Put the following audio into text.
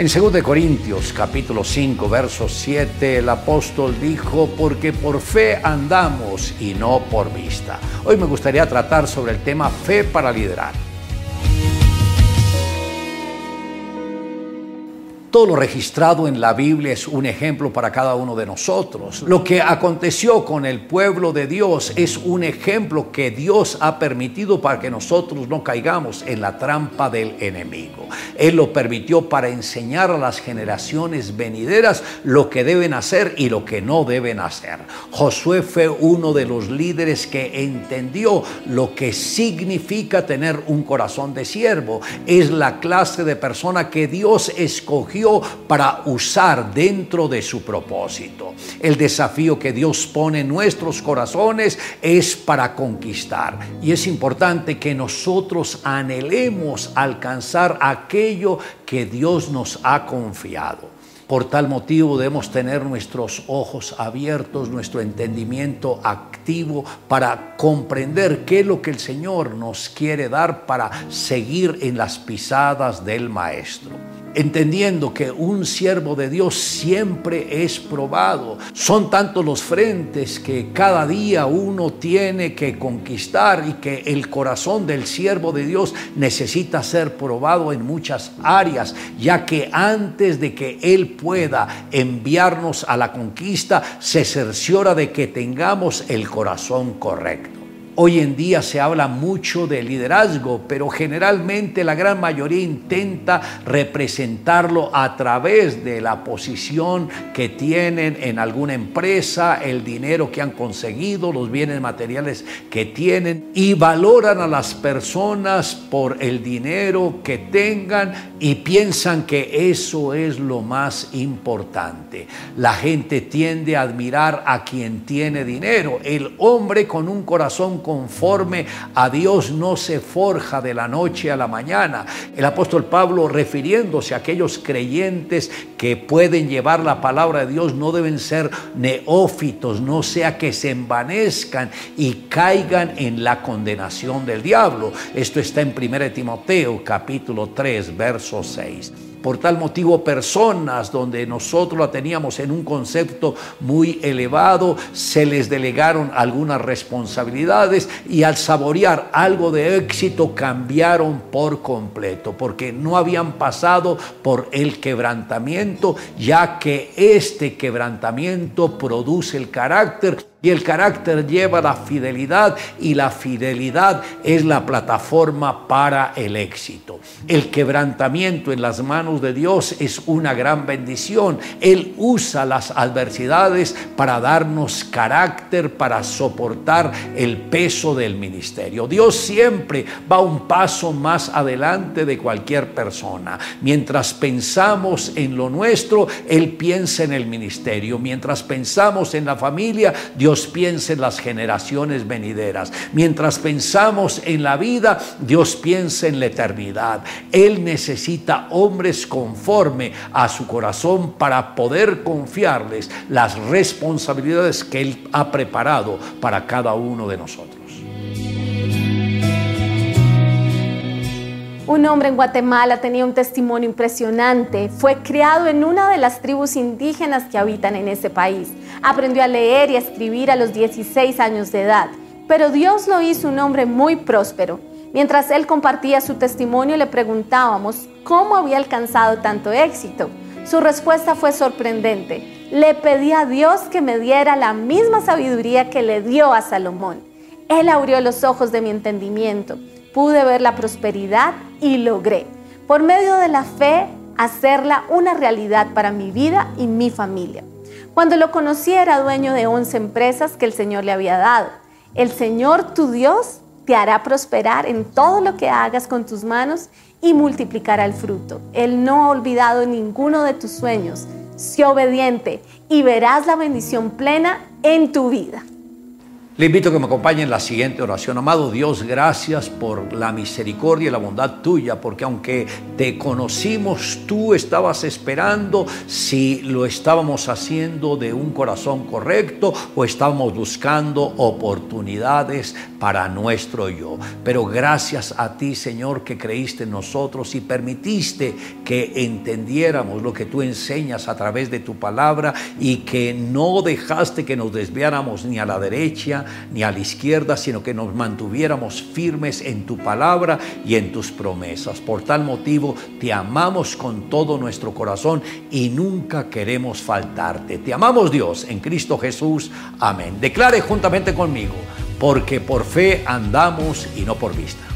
En 2 Corintios capítulo 5 verso 7 el apóstol dijo, porque por fe andamos y no por vista. Hoy me gustaría tratar sobre el tema fe para liderar. Todo lo registrado en la Biblia es un ejemplo para cada uno de nosotros. Lo que aconteció con el pueblo de Dios es un ejemplo que Dios ha permitido para que nosotros no caigamos en la trampa del enemigo. Él lo permitió para enseñar a las generaciones venideras lo que deben hacer y lo que no deben hacer. Josué fue uno de los líderes que entendió lo que significa tener un corazón de siervo. Es la clase de persona que Dios escogió para usar dentro de su propósito. El desafío que Dios pone en nuestros corazones es para conquistar. Y es importante que nosotros anhelemos alcanzar aquello que Dios nos ha confiado. Por tal motivo debemos tener nuestros ojos abiertos, nuestro entendimiento activo para comprender qué es lo que el Señor nos quiere dar para seguir en las pisadas del Maestro entendiendo que un siervo de Dios siempre es probado. Son tantos los frentes que cada día uno tiene que conquistar y que el corazón del siervo de Dios necesita ser probado en muchas áreas, ya que antes de que Él pueda enviarnos a la conquista, se cerciora de que tengamos el corazón correcto. Hoy en día se habla mucho de liderazgo, pero generalmente la gran mayoría intenta representarlo a través de la posición que tienen en alguna empresa, el dinero que han conseguido, los bienes materiales que tienen y valoran a las personas por el dinero que tengan y piensan que eso es lo más importante. La gente tiende a admirar a quien tiene dinero. El hombre con un corazón conforme a Dios no se forja de la noche a la mañana. El apóstol Pablo refiriéndose a aquellos creyentes que pueden llevar la palabra de Dios no deben ser neófitos, no sea que se envanezcan y caigan en la condenación del diablo. Esto está en 1 Timoteo capítulo 3 verso 6. Por tal motivo, personas donde nosotros la teníamos en un concepto muy elevado, se les delegaron algunas responsabilidades y al saborear algo de éxito cambiaron por completo, porque no habían pasado por el quebrantamiento, ya que este quebrantamiento produce el carácter y el carácter lleva la fidelidad y la fidelidad es la plataforma para el éxito. El quebrantamiento en las manos de Dios es una gran bendición. Él usa las adversidades para darnos carácter, para soportar el peso del ministerio. Dios siempre va un paso más adelante de cualquier persona. Mientras pensamos en lo nuestro, Él piensa en el ministerio. Mientras pensamos en la familia, Dios Dios piensa en las generaciones venideras. Mientras pensamos en la vida, Dios piensa en la eternidad. Él necesita hombres conforme a su corazón para poder confiarles las responsabilidades que Él ha preparado para cada uno de nosotros. Un hombre en Guatemala tenía un testimonio impresionante. Fue criado en una de las tribus indígenas que habitan en ese país. Aprendió a leer y a escribir a los 16 años de edad. Pero Dios lo hizo un hombre muy próspero. Mientras él compartía su testimonio le preguntábamos cómo había alcanzado tanto éxito. Su respuesta fue sorprendente. Le pedí a Dios que me diera la misma sabiduría que le dio a Salomón. Él abrió los ojos de mi entendimiento pude ver la prosperidad y logré, por medio de la fe, hacerla una realidad para mi vida y mi familia. Cuando lo conocí era dueño de 11 empresas que el Señor le había dado. El Señor tu Dios te hará prosperar en todo lo que hagas con tus manos y multiplicará el fruto. Él no ha olvidado ninguno de tus sueños. Sé obediente y verás la bendición plena en tu vida. Le invito a que me acompañe en la siguiente oración. Amado Dios, gracias por la misericordia y la bondad tuya, porque aunque te conocimos, tú estabas esperando si lo estábamos haciendo de un corazón correcto o estábamos buscando oportunidades para nuestro yo. Pero gracias a ti, Señor, que creíste en nosotros y permitiste que entendiéramos lo que tú enseñas a través de tu palabra y que no dejaste que nos desviáramos ni a la ni a la izquierda, sino que nos mantuviéramos firmes en tu palabra y en tus promesas. Por tal motivo, te amamos con todo nuestro corazón y nunca queremos faltarte. Te amamos Dios en Cristo Jesús. Amén. Declare juntamente conmigo, porque por fe andamos y no por vista.